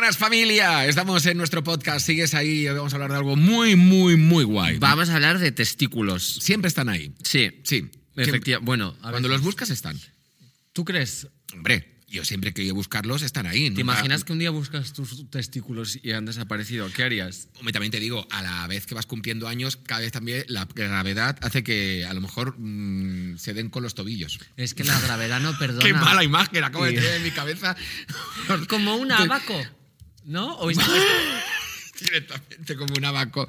buenas familia, estamos en nuestro podcast, sigues ahí, hoy vamos a hablar de algo muy, muy, muy guay. Vamos a hablar de testículos. Siempre están ahí. Sí, Sí. efectivamente. Bueno, a Cuando veces- los buscas están. ¿Tú crees? Hombre, yo siempre que ido a buscarlos están ahí. ¿Te imaginas que un día buscas tus testículos y han desaparecido? ¿Qué harías? Hombre, también te digo, a la vez que vas cumpliendo años, cada vez también la gravedad hace que a lo mejor mm, se den con los tobillos. Es que la gravedad no perdona. Qué mala imagen acabo de tener en mi cabeza. Como un abaco, ¿no? O Directamente como un abaco.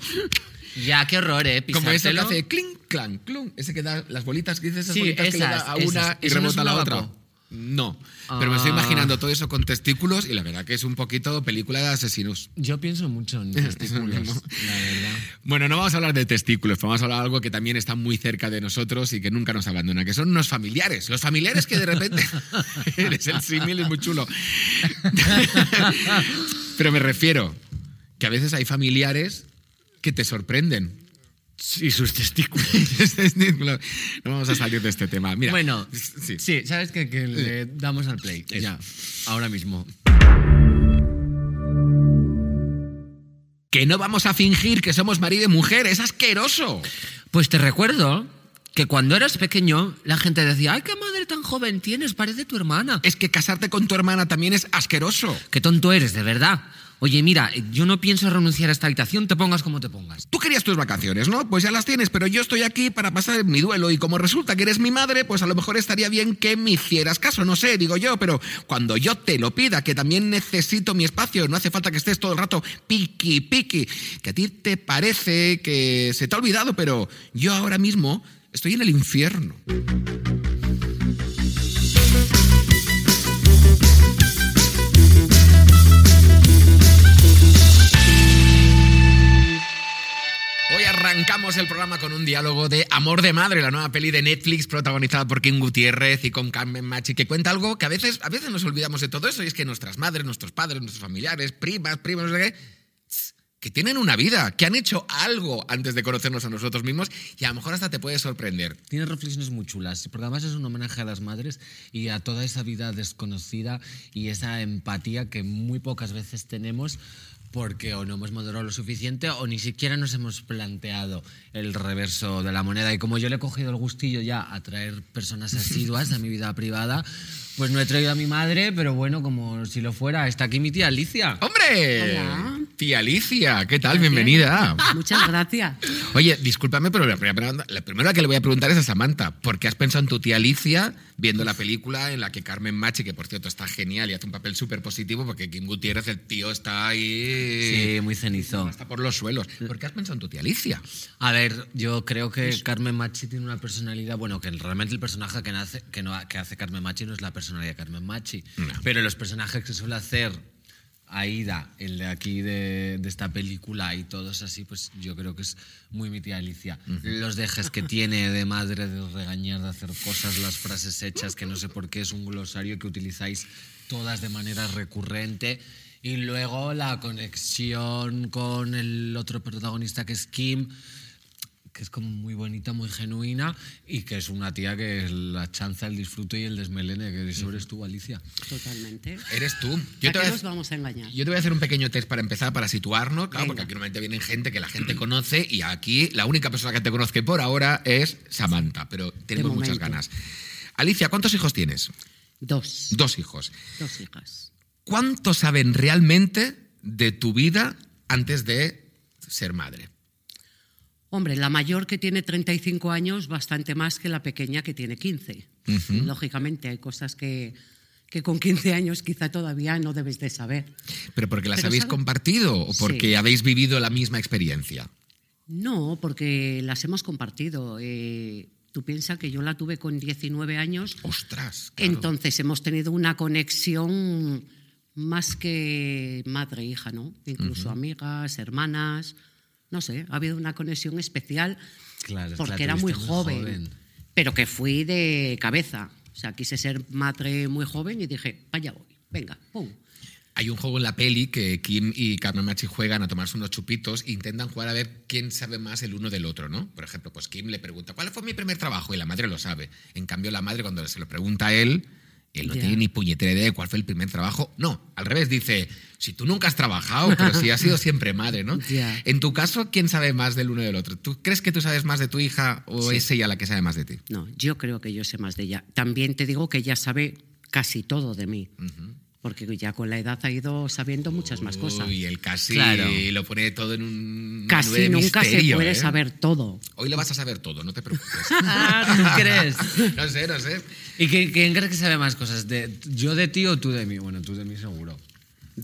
ya, qué horror, ¿eh? Como ese que Pisártelo. hace clink, clank, clung. Ese que da las bolitas, que dices esas Sí, bolitas que le da esas, a una y ¿Eso no es rebota a la otra. No, pero me estoy Ah. imaginando todo eso con testículos y la verdad que es un poquito película de asesinos. Yo pienso mucho en testículos, la verdad. Bueno, no vamos a hablar de testículos, vamos a hablar de algo que también está muy cerca de nosotros y que nunca nos abandona, que son unos familiares. Los familiares que de repente. Eres el símil, es muy chulo. Pero me refiero que a veces hay familiares que te sorprenden. Y sus testículos. no vamos a salir de este tema. Mira, bueno, sí. sí, ¿sabes? Que le damos al play. Eso. Ya, ahora mismo. Que no vamos a fingir que somos marido y mujer, es asqueroso. Pues te recuerdo que cuando eras pequeño, la gente decía, ¡ay, qué madre tan joven tienes! Parece tu hermana. Es que casarte con tu hermana también es asqueroso. Qué tonto eres, de verdad. Oye, mira, yo no pienso renunciar a esta habitación, te pongas como te pongas. Tú querías tus vacaciones, ¿no? Pues ya las tienes, pero yo estoy aquí para pasar mi duelo y como resulta que eres mi madre, pues a lo mejor estaría bien que me hicieras caso, no sé, digo yo, pero cuando yo te lo pida, que también necesito mi espacio, no hace falta que estés todo el rato piqui, piqui, que a ti te parece que se te ha olvidado, pero yo ahora mismo estoy en el infierno. Hoy arrancamos el programa con un diálogo de Amor de Madre, la nueva peli de Netflix protagonizada por Kim Gutiérrez y con Carmen Machi, que cuenta algo que a veces, a veces nos olvidamos de todo eso, y es que nuestras madres, nuestros padres, nuestros familiares, primas, primos, no sé qué, que tienen una vida, que han hecho algo antes de conocernos a nosotros mismos y a lo mejor hasta te puede sorprender. Tienes reflexiones muy chulas, porque además es un homenaje a las madres y a toda esa vida desconocida y esa empatía que muy pocas veces tenemos porque o no hemos madurado lo suficiente o ni siquiera nos hemos planteado el reverso de la moneda. Y como yo le he cogido el gustillo ya a traer personas asiduas a mi vida privada, pues no he traído a mi madre, pero bueno, como si lo fuera, está aquí mi tía Alicia. ¡Hombre! Hola. Tía Alicia, ¿qué tal? Bienvenida. Muchas gracias. Oye, discúlpame, pero la primera, pregunta- la primera que le voy a preguntar es a Samantha. ¿Por qué has pensado en tu tía Alicia viendo la película en la que Carmen Machi, que por cierto está genial y hace un papel súper positivo, porque Kim Gutiérrez, el tío, está ahí. Sí, muy cenizo. Está por los suelos. ¿Por qué has pensado en tu tía Alicia? A ver, yo creo que Carmen Machi tiene una personalidad, bueno, que realmente el personaje que, nace, que, no, que hace Carmen Machi no es la personalidad de Carmen Machi, No. pero los personajes que suele hacer Aida, el de aquí de, de esta película y todos así, pues yo creo que es muy mi tía Alicia. Los dejes que tiene de madre, de regañar, de hacer cosas, las frases hechas, que no sé por qué es un glosario que utilizáis todas de manera recurrente. Y luego la conexión con el otro protagonista que es Kim, que es como muy bonita, muy genuina y que es una tía que es la chanza, el disfrute y el desmelene, que eso eres tú, Alicia. Totalmente. Eres tú. ¿A Yo te, qué a, nos vamos a engañar? yo te voy a hacer un pequeño test para empezar, para situarnos, claro, Venga. porque aquí normalmente vienen gente que la gente conoce y aquí la única persona que te conozca por ahora es Samantha, pero tenemos muchas ganas. Alicia, ¿cuántos hijos tienes? Dos. Dos hijos. Dos hijas. ¿Cuánto saben realmente de tu vida antes de ser madre? Hombre, la mayor que tiene 35 años, bastante más que la pequeña que tiene 15. Lógicamente, hay cosas que, que con 15 años quizá todavía no debes de saber. ¿Pero porque las Pero habéis sabe- compartido o porque Sí. habéis vivido la misma experiencia? No, porque las hemos compartido. Eh, tú piensas que yo la tuve con 19 años, ¡Ostras! claro. entonces hemos tenido una conexión más que madre e hija, ¿no? Incluso amigas, hermanas, no sé, ha habido una conexión especial Claro, porque era muy tuviste muy joven, joven. pero que fui de cabeza. O sea, quise ser madre muy joven y dije, vaya voy, venga, pum. Hay un juego en la peli que Kim y Carmen Machi juegan a tomarse unos chupitos e intentan jugar a ver quién sabe más el uno del otro, ¿no? Por ejemplo, pues Kim le pregunta, ¿cuál fue mi primer trabajo? Y la madre lo sabe. En cambio, la madre cuando se lo pregunta a él, Él no tiene ni puñetera idea de cuál fue el primer trabajo. No, al revés, dice, si tú nunca has trabajado, pero si has sido siempre madre, ¿no? Ya. En tu caso, ¿quién sabe más del uno y del otro? ¿Tú crees que tú sabes más de tu hija o es ella la que sabe más de ti? No, yo creo que yo sé más de ella. También te digo que ella sabe casi todo de mí. Porque ya con la edad ha ido sabiendo muchas más cosas. Uy, él casi Claro. lo pone todo en un Casi nube de nunca misterio, se puede ¿eh? saber todo. Hoy lo vas a saber todo, no te preocupes. Ah, ¿Tú crees? no sé, no sé. ¿Y quién, quién crees que sabe más cosas? De, ¿Yo de ti o tú de mí? Bueno, tú de mí seguro.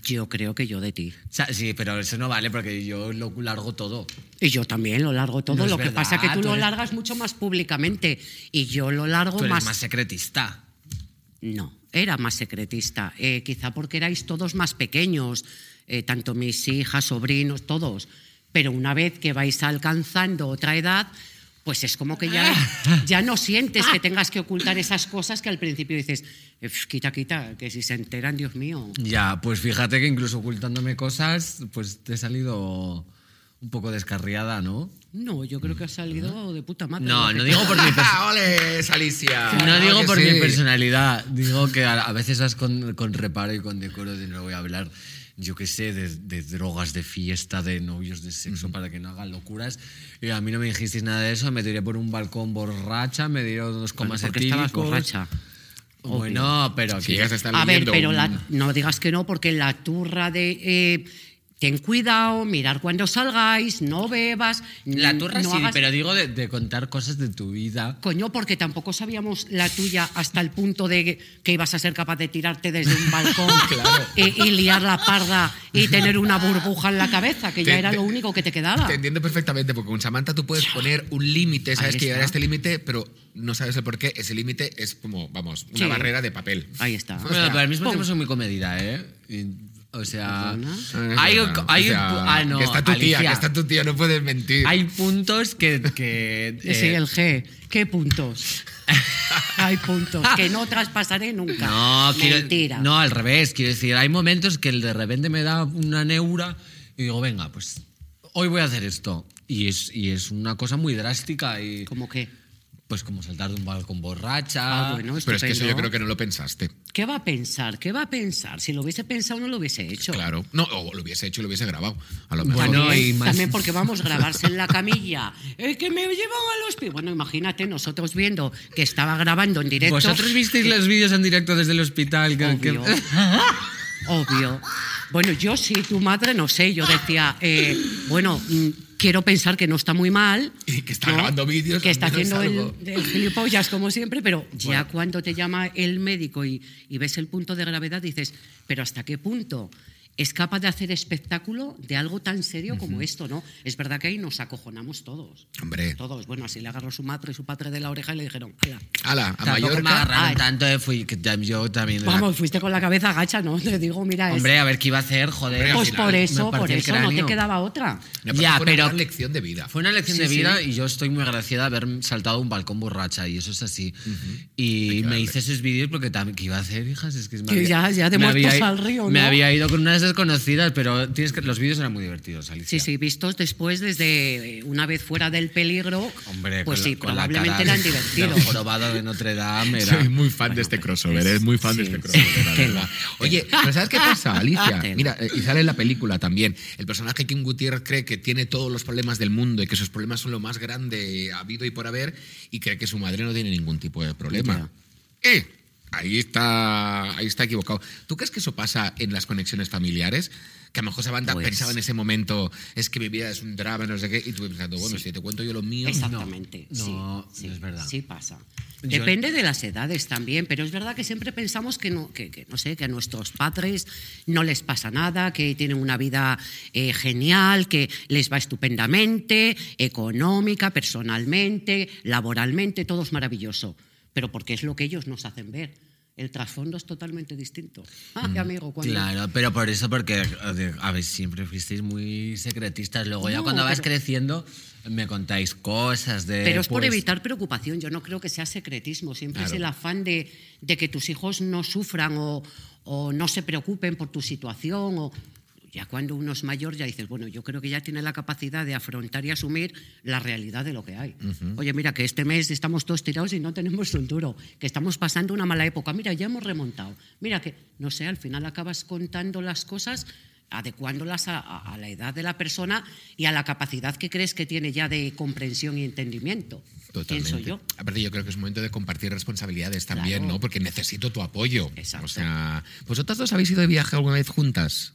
Yo creo que yo de ti. O sea, sí, pero eso no vale porque yo lo largo todo. Y yo también lo largo todo. No lo que verdad, pasa es que tú, tú lo eres- largas mucho más públicamente. Y yo lo largo Tú eres más. más secretista. No, era más secretista. Eh, quizá porque erais todos más pequeños, eh, tanto mis hijas, sobrinos, todos. Pero una vez que vais alcanzando otra edad, pues es como que ya, ya no sientes que tengas que ocultar esas cosas que al principio dices, "Ef, quita, quita, que si se enteran, Dios mío. Ya, pues fíjate que incluso ocultándome cosas, pues te he salido un poco descarriada, ¿no? No, yo creo que ha salido de puta madre. No, no digo por mi persona. ¡Ah, ole, Alicia! No Claro digo que por sí. mi personalidad, digo que a, a veces vas con, con reparo y con decoro de no voy a hablar, yo qué sé, de, de drogas, de fiesta, de novios, de sexo, para que no hagan locuras. Y a mí no me dijisteis nada de eso, me tiré por un balcón borracha, me dieron dos comas porque estabas etílicos. borracha. Bueno, pero Si que- llegas a estar A ver, leyendo pero un- la- no digas que no, porque la turra de eh, ten cuidado, mirar cuando salgáis, no bebas. La turra no sí, hagas- pero digo de, de contar cosas de tu vida. Coño, porque tampoco sabíamos la tuya hasta el punto de que ibas a ser capaz de tirarte desde un balcón y, y liar la parda y tener una burbuja en la cabeza, que ya era te- lo único que te quedaba. Te entiendo perfectamente, porque con Samantha tú puedes poner un límite, sabes que llegar a este límite, pero no sabes el por qué. Ese límite es como, vamos, una Sí. barrera de papel. Ahí está. Bueno, pero al mismo pum. tiempo soy muy comedida, ¿eh? Y- o sea, hay, verdad. hay O sea, pu- ah, no, que está tu tía, que está tu tía, no puedes mentir. Hay puntos que. que Ese eh, el G. ¿Qué puntos? Hay puntos que no traspasaré nunca. No, quiero- Mentira. no, al revés. Quiero decir, hay momentos que de repente me da una neura y digo, venga, pues hoy voy a hacer esto. Y es, y es una cosa muy drástica y ¿Cómo qué? pues como saltar de un balcón borracha. Ah, bueno, pero es que eso yo creo que no lo pensaste. ¿Qué va a pensar? ¿Qué va a pensar? Si lo hubiese pensado, no lo hubiese hecho. Claro. No, o lo hubiese hecho y lo hubiese grabado. A lo mejor. Bueno, También, y más- también porque vamos a grabarse en la camilla. Eh, que me llevan a los pies. Bueno, imagínate, nosotros viendo que estaba grabando en directo. ¿Vosotros visteis los vídeos en directo desde el hospital? Que- que- Obvio. Obvio. Bueno, yo sí, tu madre, no sé. Yo decía, eh, bueno, mm, quiero pensar que no está muy mal. Y que está grabando vídeos, Que está haciendo el, el gilipollas, como siempre, pero ya cuando te llama el médico y, y ves el punto de gravedad, dices, pero ¿hasta qué punto? Es capaz de hacer espectáculo de algo tan serio como esto, ¿no? Es verdad que ahí nos acojonamos todos. Hombre. Todos. Bueno, así le agarró su madre y su padre de la oreja y le dijeron, "Hala". Ala, a Tampoco me Mallorca. agarraron Ay. tanto, eh, fui, que yo también. Vamos, fuiste con la cabeza gacha, ¿no? Te digo, mira, es- Hombre, a ver qué iba a hacer, joder. Pues por me eso, por eso no te quedaba otra. Me Ya, fue una pero- gran lección de vida. Fue una lección Sí, de vida sí. y yo estoy muy agradecida de haber saltado un balcón borracha y eso es así. Y me hice esos vídeos porque también, ¿qué iba a hacer, hijas? Es que me Que ya- ya de me muertos había- al río, Me ¿no? había ido con unas desconocidas, pero tienes que, los vídeos eran muy divertidos, Alicia. Sí, sí, vistos después desde eh, una vez fuera del peligro, Hombre, pues con sí, con la probablemente cara eran divertidos. jorobado de Notre Dame. era- Soy muy fan de este crossover, es muy fan de este crossover, la verdad. Oye, ¿pero ¿sabes qué pasa, Alicia? Mira, eh, y sale en la película también. El personaje Kim Gutiérrez cree que tiene todos los problemas del mundo y que sus problemas son lo más grande habido y por haber y cree que su madre no tiene ningún tipo de problema. Eh, ahí está, ahí está equivocado. ¿Tú crees que eso pasa en las conexiones familiares? Que a lo mejor Samantha Pues- pensaba en ese momento, es que mi vida es un drama, no sé qué, y tú pensando, bueno, si te cuento yo lo mío. Exactamente. No, sí, no, sí, no es verdad. Sí pasa. Yo- Depende de las edades también, pero es verdad que siempre pensamos que no, que, que, no sé, que a nuestros padres no les pasa nada, que tienen una vida eh, genial, que les va estupendamente, económica, personalmente, laboralmente, todo es maravilloso. Pero porque es lo que ellos nos hacen ver. El trasfondo es totalmente distinto. Ay, amigo, cuando... Claro, pero por eso, porque eh, a ver, siempre fuisteis muy secretistas. Luego ya No, cuando vas pero- creciendo me contáis cosas de... Pero es por pues, evitar preocupación. Yo no creo que sea secretismo. Siempre es Claro. el afán de, de que tus hijos no sufran o, o no se preocupen por tu situación. O, ya cuando uno es mayor ya dices, bueno, yo creo que ya tiene la capacidad de afrontar y asumir la realidad de lo que hay. Oye, mira, que este mes estamos todos tirados y no tenemos un duro, que estamos pasando una mala época, mira, ya hemos remontado. Mira que, no sé, al final acabas contando las cosas adecuándolas a, a- a la edad de la persona y a la capacidad que crees que tiene ya de comprensión y entendimiento. Totalmente. Pienso yo. Aparte, yo creo que es momento de compartir responsabilidades también, Claro. ¿no? Porque necesito tu apoyo. Exacto. O sea, ¿vosotras dos habéis ido de viaje alguna vez juntas?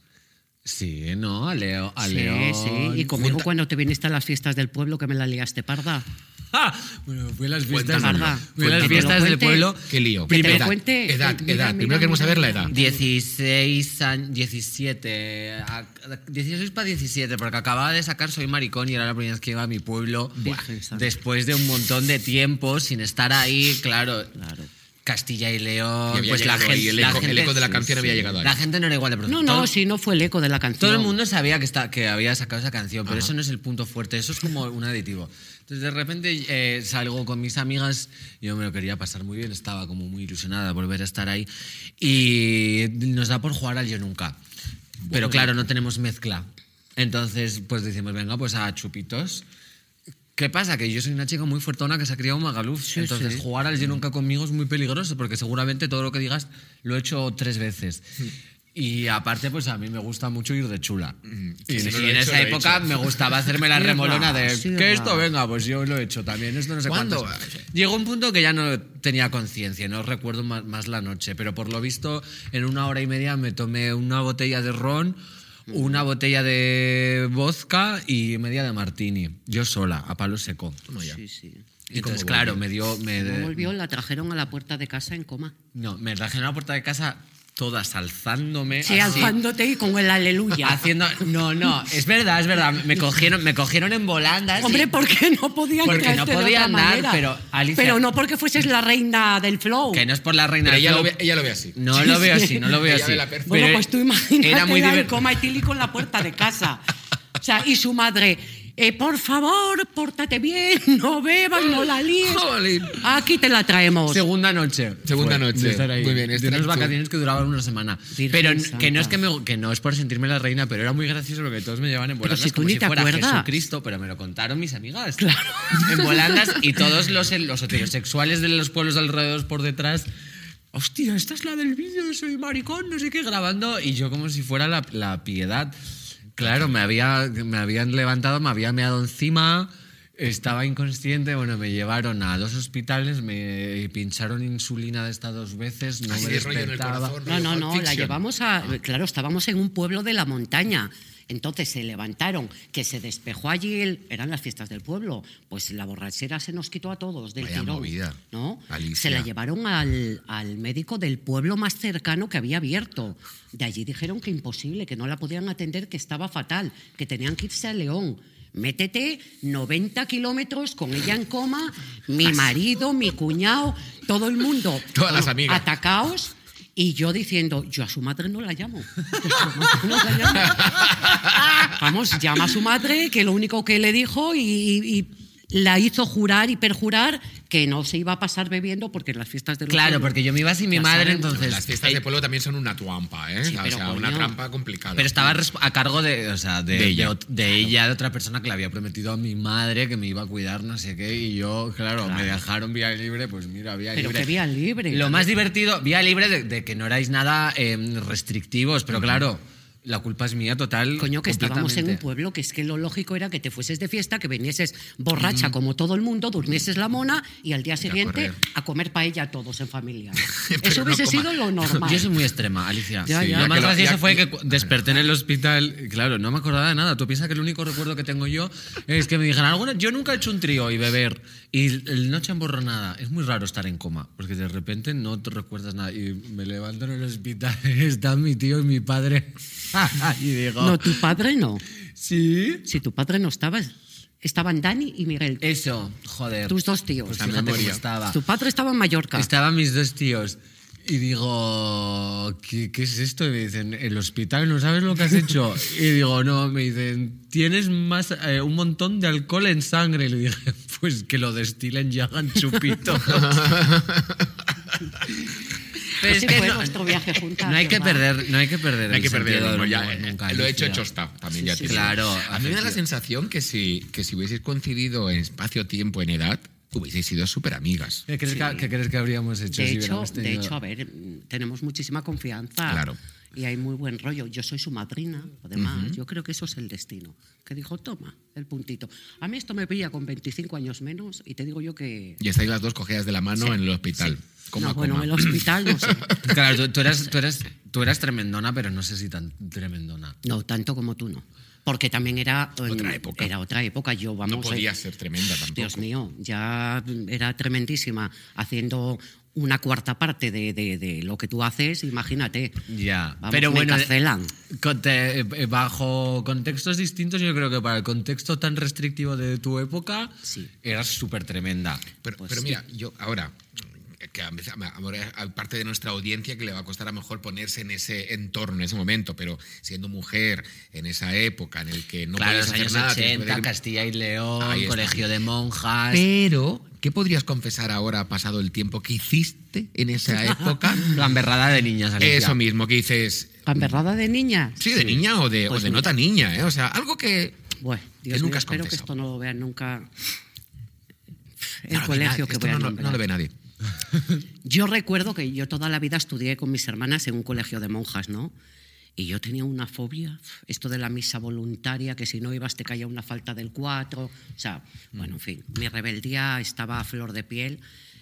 Sí, ¿no? A Leo. A Sí, León. sí. Y conmigo Junta- cuando te viniste a las fiestas del pueblo que me la liaste parda. Ah, bueno, fui a las fiestas, fui a las fiestas del cuente. pueblo. Qué lío. Que te lo edad, cuente. edad, Mira, edad. mira, Primero queremos saber la edad. 16 años, 17, a- 16 para 17, porque acababa de sacar Soy Maricón y era la primera vez que iba a mi pueblo. Santa. Después de un montón de tiempo sin estar ahí, claro. Claro. Castilla y León, Y pues la ahí, gente, el la eco- el gente- eco de la canción había llegado ahí. La gente no era igual de No, profunda. no, Todo- si no fue el eco de la canción. todo el mundo sabía que, está, que había sacado esa canción, pero eso no es el punto fuerte, eso es como un aditivo. Entonces de repente eh, salgo con mis amigas, yo me lo quería pasar muy bien, estaba como muy ilusionada de volver a estar ahí y nos da por jugar al yo nunca. Pero claro, no tenemos mezcla. Entonces pues decimos, venga, pues a chupitos. ¿Qué pasa? Que yo soy una chica muy fuertona que se ha criado en Magaluf. Sí, entonces sí. jugar al yo nunca conmigo es muy peligroso porque seguramente todo lo que digas lo he hecho tres veces. Y aparte, pues a mí me gusta mucho ir de chula. Y, he en hecho, esa he época me gustaba hacerme la remolona de sí, que esto venga, pues yo lo he hecho también. Esto no sé ¿Cuándo? cuántos. Llegó un punto que ya no tenía conciencia, no recuerdo más, más la noche, pero por lo visto en una hora y media me tomé una botella de ron, una botella de vodka y media de martini. Yo sola, a palo seco. Sí, sí. ¿Y cómo Entonces, claro, me dio... Me, volvió, la trajeron a la puerta de casa en coma. no, me trajeron a la puerta de casa todas alzándome. Sí, así, alzándote y con el aleluya. Haciendo, no, no, es verdad, es verdad. Me cogieron, me cogieron en volandas. Hombre, y- porque no podían Porque traerte no podía andar, manera. pero, Alicia- Pero no porque fueses la reina del flow. que no es por la reina Pero del ella lo, flow. ve, ella lo ve así. No Sí, lo veo sí. así, no lo veo Ella así. ve la perfecta. Bueno, pues tú imagínate Era muy en divertido. coma etílico en la puerta de casa. O sea, y su madre, eh, por favor, pórtate bien, no bebas, no la líes. Jolín. Aquí te la traemos. Segunda noche. Segunda Fue, noche. de estar ahí. Muy bien, De este unas tú. vacaciones que duraban una semana. Virgen pero n- santa. que no es que, me- que no es por sentirme la reina, pero era muy gracioso porque todos me llevaban en volandas si tú como ni si te fuera acuerdas. Jesucristo, pero me lo contaron mis amigas. Claro. En volandas y todos los, los heterosexuales de los pueblos alrededor por detrás. Hostia, esta es la del vídeo, soy maricón, no sé qué, grabando. Y yo como si fuera la, la piedad. Claro, me, había, me habían levantado, me había meado encima, estaba inconsciente. Bueno, me llevaron a dos hospitales, me pincharon insulina de estas dos veces, no Así me despertaba. corazón. No, no, no, la llevamos a... Claro, estábamos en un pueblo de la montaña. Entonces se levantaron, que se despejó allí, el- eran las fiestas del pueblo, pues la borrachera se nos quitó a todos del Vaya tirón, movida. ¿no? Alicia. Se la llevaron al, al médico del pueblo más cercano que había abierto. De allí dijeron que imposible, que no la podían atender, que estaba fatal, que tenían que irse a León. Métete 90 kilómetros con ella en coma, mi marido, mi cuñado, todo el mundo. Todas las amigas. Atacaos. Y yo diciendo, yo a su madre no la llamo. No la llamo. Vamos, llama a su madre, que lo único que le dijo y la hizo jurar y perjurar que no se iba a pasar bebiendo porque en las fiestas de los Claro, pueblos- porque yo me iba sin mi madre, entonces. Las fiestas eh, de pueblo también son una trampa, ¿eh? Sí, o pero sea, una trampa complicada. Pero estaba a cargo de, o sea, de, De ella. de ella, otra persona que le había prometido a mi madre que me iba a cuidar, no sé qué, y yo, claro, me dejaron vía libre, pues mira, vía Pero libre. qué vía libre. Lo más divertido, vía libre de, de que no erais nada eh, restrictivos, pero claro, la culpa es mía total. Coño, que estábamos en un pueblo que es que lo lógico era que te fueses de fiesta, que vinieses borracha como todo el mundo, durmieses la mona y al día siguiente correr. a comer paella todos en familia. Eso no hubiese coma- sido lo normal. Yo soy muy extrema, Alicia. Ya, Sí, ya. Lo más gracioso fue que desperté en el hospital. Claro, no me acordaba de nada. Tú piensas que el único recuerdo que tengo yo es que me dijeron, alguna, yo nunca he hecho un trío y beber. Y el noche emborronada. Es muy raro estar en coma, porque de repente no te recuerdas nada. Y me levanto en el hospital, está mi tío y mi padre. y digo, No, tu padre no. ¿sí? Si tu padre no estaba, estaban Dani y Miguel. Eso, joder. Tus dos tíos. Pues La memoria. estaba. Tu padre estaba en Mallorca. Estaban mis dos tíos. Y digo, ¿qué, qué es esto? Y me dicen, el hospital, ¿no sabes lo que has hecho? Y digo, no, me dicen, tienes más, eh, un montón de alcohol en sangre. Y le dije, pues que lo destilen y hagan chupito. Pero Ese es que no- nuestro viaje juntas. No hay que perder, no hay que perder No hay el que perder el ya, eh, nunca, lo he hecho, hecho está. También Sí, ya sí, te. Claro, A mí me da la sensación que si, que si hubieseis coincidido en espacio-tiempo, en edad, hubieseis sido súper amigas. ¿Qué crees, que, qué crees que habríamos hecho De si hecho, de hecho, a ver, tenemos muchísima confianza. Claro. Y hay muy buen rollo. Yo soy su madrina, además. Yo creo que eso es el destino. Que dijo, toma, el puntito. A mí esto me pilla con 25 años menos y te digo yo que... Y estáis las dos cogidas de la mano Sí, en el hospital. sí. Coma, no, bueno, coma. en el hospital no sé. Claro, tú, tú eras, tú, eras, tú eras tremendona, pero no sé si tan tremendona. No, tanto como tú no. Porque también era... Otra época. Era otra época. Yo, vamos... No podía eh, ser tremenda tampoco. Dios mío, ya era tremendísima haciendo una cuarta parte de, de- de lo que tú haces, imagínate. Ya, Vamos, pero bueno, conte- eh, bajo contextos distintos, yo creo que para el contexto tan restrictivo de tu época, Sí. eras súper tremenda. Pero, Pues pero sí. mira, yo ahora, que a veces- ahora hay parte de nuestra audiencia que le va a costar a lo mejor ponerse en ese entorno, en ese momento, pero siendo mujer en esa época en el que no claro, los hacer años nada, tienes que 80, pedir- Castilla y León, Ahí está. colegio de monjas. Pero, ¿qué podrías confesar ahora, pasado el tiempo, que hiciste en esa época? Gamberrada de niñas, Alicia. Eso mismo, que dices, ¿Gamberrada de niña? sí, de niña o de, Pues o de mira. nota niña, ¿eh? O sea, algo que... Bueno, Que Dios nunca mío, has espero que esto no lo vean nunca el colegio que esto voy a no, no lo ve nadie. Yo recuerdo que yo toda la vida estudié con mis hermanas en un colegio de monjas, ¿no? Y yo tenía una fobia, esto de la misa voluntaria, que si no ibas te caía una falta del cuatro. O sea, bueno, en fin, mi rebeldía estaba a flor de piel.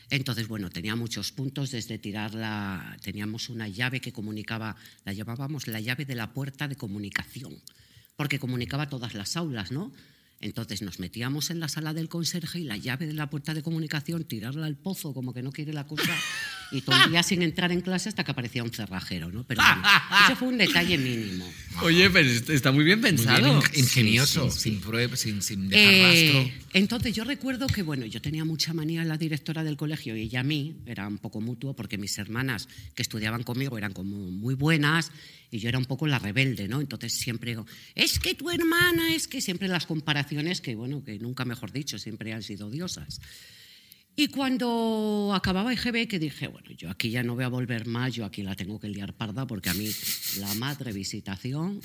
Entonces, bueno, tenía muchos puntos, desde tirar la... Teníamos una llave que comunicaba, la llamábamos la llave de la puerta de comunicación, porque comunicaba todas las aulas, ¿no? Entonces nos metíamos en la sala del conserje y la llave de la puerta de comunicación, tirarla al pozo como que no quiere la cosa y todo el día sin entrar en clase hasta que aparecía un cerrajero, ¿no? Pero bueno, ese fue un detalle mínimo. Oye, pero est- está muy bien Muy pensado. bien, ing- ingenioso, sí, sí. sin pruebas, sin, sin dejar Eh, rastro. entonces yo recuerdo que bueno, yo tenía mucha manía en la directora del colegio y ella a mí, era un poco mutuo porque mis hermanas que estudiaban conmigo eran como muy buenas y yo era un poco la rebelde, ¿no? Entonces siempre digo, es que tu hermana, es que siempre las comparaciones que bueno, que nunca mejor dicho, siempre han sido odiosas. Y cuando acababa EGB, que dije, bueno, yo aquí ya no voy a volver más, yo aquí la tengo que liar parda porque a mí la madre visitación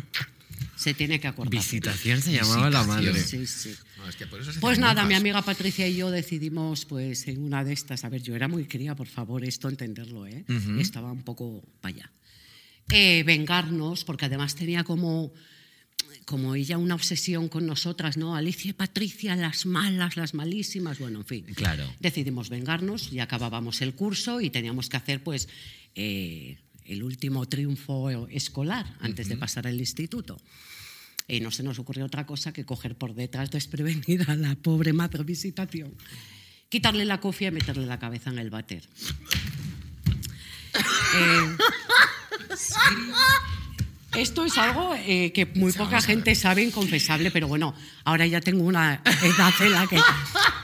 se tiene que acordar. Visitación se llamaba la madre. Sí, sí. No, es que por eso se Pues nada, mi amiga Patricia y yo decidimos, pues en una de estas, a ver, yo era muy cría, por favor, esto entenderlo, ¿eh? Estaba un poco para allá. Eh, vengarnos, porque además tenía como, como ella una obsesión con nosotras, ¿no? Alicia y Patricia, las malas, las malísimas, bueno, en fin. Claro. Decidimos vengarnos y acabábamos el curso y teníamos que hacer, pues, eh, el último triunfo escolar antes de pasar al instituto. Y no se nos ocurrió otra cosa que coger por detrás desprevenida a la pobre madre visitación, quitarle la cofia y meterle la cabeza en el váter. Eh, esto es algo eh, que muy poca gente sabe, inconfesable, pero bueno, ahora ya tengo una edad en la que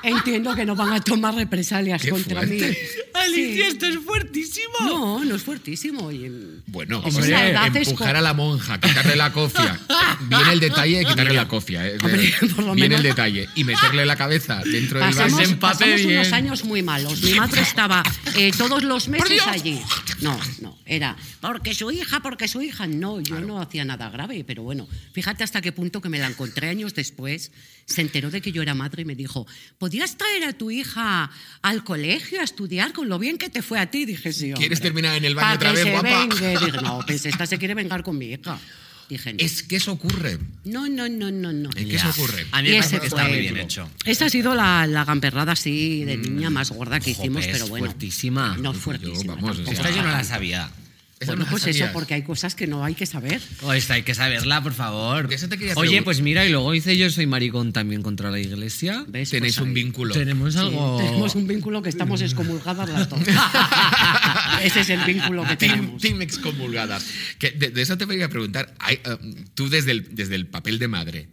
entiendo que no van a tomar represalias Qué contra fuerte. mí. Alicia, Sí. esto es fuertísimo. No, no es fuertísimo. y, Bueno, Esa hombre, edad es empujar a la monja, quitarle la cofia. Viene el detalle de quitarle la cofia. ¿eh? Hombre, por lo Viene menos- el detalle. Y meterle la cabeza dentro del vaso. pasamos bien. unos años muy malos. Mi madre estaba eh, todos los meses allí. No, no, era porque su hija, porque su hija. No, yo no hacía nada grave, pero bueno, fíjate hasta qué punto que me la encontré años después. Se enteró de que yo era madre y me dijo, ¿podías traer a tu hija al colegio a estudiar con lo bien que te fue a ti? Dije, sí. ¿Quieres hombre. terminar en el baño otra que vez, guapa? vengue. Dije, no, pues esta se quiere vengar con mi hija. Dije, no. Es que eso ocurre. No, no, no, no, no. ¿En qué Ya. eso ocurre? A mí me parece que está muy bien hecho. Esa ha sido la, la gamberrada así de niña más gorda que hicimos, pero es bueno. fuertísima. No, Pues yo, fuertísima. vamos, Esta yo no la sabía. Bueno, pues eso, porque hay cosas que no hay que saber. Oh, esta hay que saberla, por favor. De eso te quería Oye, pues mira, y luego hice yo soy maricón también contra la iglesia. ¿Ves? Tenéis Pues un ahí. vínculo. Tenemos Sí, algo. tenemos un vínculo que estamos excomulgadas las dos. Ese es el vínculo que Team, tenemos. team excomulgadas. Que de, de eso te voy a preguntar. Hay, eh, tú desde el, desde el papel de madre,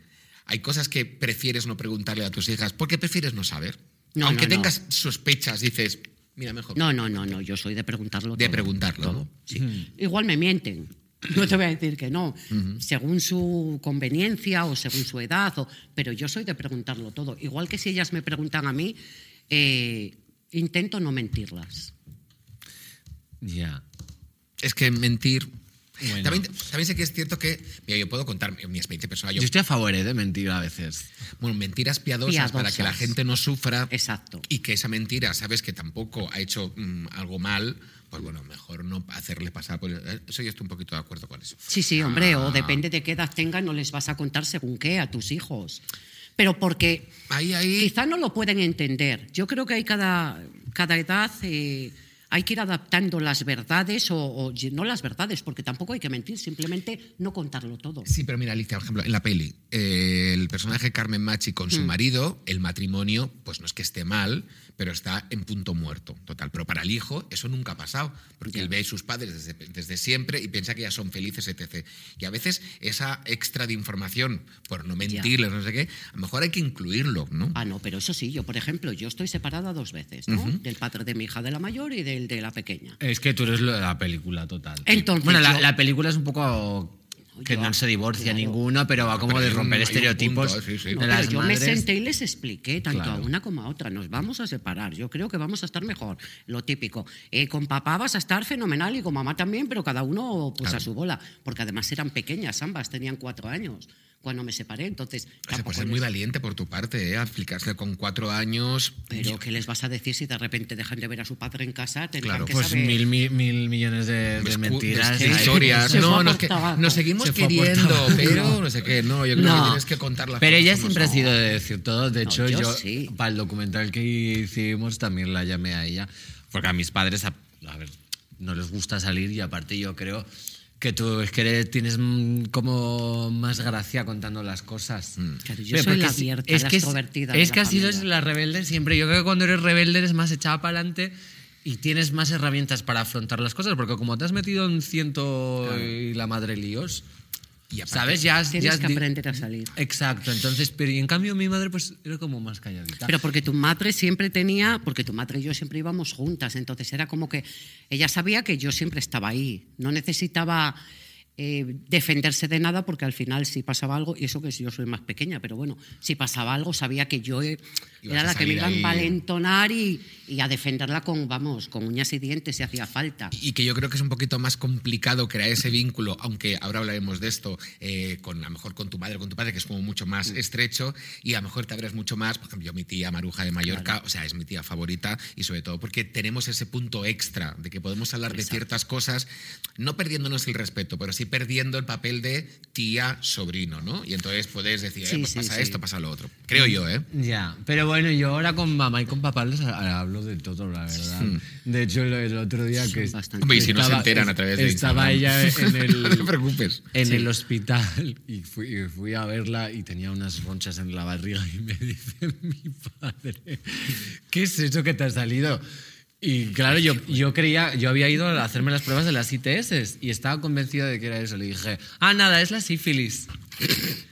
¿hay cosas que prefieres no preguntarle a tus hijas? ¿Por qué prefieres no saber? No, Aunque no, no. tengas sospechas, dices, mira, mejor. No, no, no, no, yo soy de preguntarlo De todo. preguntarlo, Todo, sí. Igual me mienten. No te voy a decir que no, según su conveniencia o según su edad, o- pero yo soy de preguntarlo todo. Igual que si ellas me preguntan a mí, eh, intento no mentirlas. Ya. Es que mentir. Bueno. También, también sé que es cierto que. Mira, yo puedo contar mi experiencia personal. Yo, Yo estoy a favor eh, de mentir a veces. bueno, mentiras piadosas, para que la Piadosas. gente no sufra. Exacto. Y que esa mentira, sabes que tampoco ha hecho mm, algo mal, pues bueno, mejor no hacerle pasar por. eh, Eso yo estoy un poquito de acuerdo con eso. Sí, sí, hombre, Ah. o depende de qué edad tengan, no les vas a contar según qué a tus hijos. Pero porque Ahí, ahí. quizá no lo pueden entender. Yo creo que hay cada, cada edad, eh, hay que ir adaptando las verdades, o, o no las verdades, porque tampoco hay que mentir, simplemente no contarlo todo. Sí, pero mira, Alicia, por ejemplo, en la peli, eh, el personaje Carmen Machi con Mm. su marido, el matrimonio, pues no es que esté mal, pero está en punto muerto, total. Pero para el hijo eso nunca ha pasado, porque Ya. él ve a sus padres desde, desde siempre y piensa que ya son felices, etc. Y a veces esa extra de información, por no mentirles, no sé qué, a lo mejor hay que incluirlo, ¿no? Ah, no, pero eso sí, yo, por ejemplo, yo estoy separada dos veces, ¿no? Del padre de mi hija de la mayor y del de la pequeña. Es que tú eres la película total. Entonces, bueno, la, yo- la película es un poco que Yo- no se divorcia claro. ninguno, pero va como Pero de romper estereotipos punto, sí, sí. de No, las yo madres. me senté y les expliqué, tanto Claro. a una como a otra. Nos vamos a separar. Yo creo que vamos a estar mejor. Lo típico. Eh, con papá vas a estar fenomenal y con mamá también, pero cada uno pues, Claro. a su bola. Porque además eran pequeñas, ambas tenían cuatro años cuando me separé. Entonces, tampoco pues es les- muy valiente por tu parte, ¿eh? Explicarse con cuatro años. Pero ¿qué les vas a decir si de repente dejan de ver a su padre en casa? Claro, que Pues saber- mil, mil, mil millones de, de Escu- mentiras. de historias. Se No, no, es que nos seguimos Se queriendo, pero no sé qué. No, yo creo No. que tienes que contar las Pero cosas ella siempre ha son. sido de decir todo. De No, hecho, yo yo, sí. para el documental que hicimos también la llamé a ella. Porque a mis padres, a, a ver, no les gusta salir y aparte yo creo que tú es que eres- tienes mm, como más gracia contando las cosas. Claro, yo Pero soy la es- abierta, es la que es- extrovertida Es la que así familia. es la rebelde siempre. Yo creo que cuando eres rebelde eres más echada para adelante y tienes más herramientas para afrontar las cosas. Porque como te has metido en ciento y la madre líos, Y aparte- ¿sabes? Ya has- Tienes ya has que aprender a salir. Exacto, entonces, pero y en cambio mi madre pues era como más calladita. Pero porque tu madre siempre tenía, porque tu madre y yo siempre íbamos juntas, entonces era como que ella sabía que yo siempre estaba ahí, no necesitaba eh, defenderse de nada porque al final si pasaba algo, y eso que yo soy más pequeña, pero bueno, si pasaba algo sabía que yo eh, era la que me iba a envalentonar y, y a defenderla con, vamos, con uñas y dientes si hacía falta. Y que yo creo que es un poquito más complicado crear ese vínculo, aunque ahora hablaremos de esto, eh, con a lo mejor con tu madre o con tu padre, que es como mucho más Mm. estrecho, y a lo mejor te abres mucho más. Por ejemplo, yo, mi tía Maruja de Mallorca, o sea, es mi tía favorita, y sobre todo porque tenemos ese punto extra de que podemos hablar de Exacto. ciertas cosas, no perdiéndonos el respeto, pero sí perdiendo el papel de tía-sobrino, ¿no? Y entonces puedes decir, eh, Sí, pues sí, pasa sí. esto, pasa lo otro. Creo yo, ¿eh? Ya, pero bueno, yo ahora con mamá y con papá les ha- hablo de todo, la verdad. De hecho, el, otro día Son que... bastante. Hombre, y si no se estaba- enteran a través de Estaba ella en el... no te preocupes. en el hospital y fui, y fui a verla y tenía unas ronchas en la barriga y me dice mi padre, ¿qué es eso que te ha salido? Y claro, yo, yo creía, yo había ido a hacerme las pruebas de las ITS y estaba convencido de que era eso. Le dije, ah, nada, es la sífilis.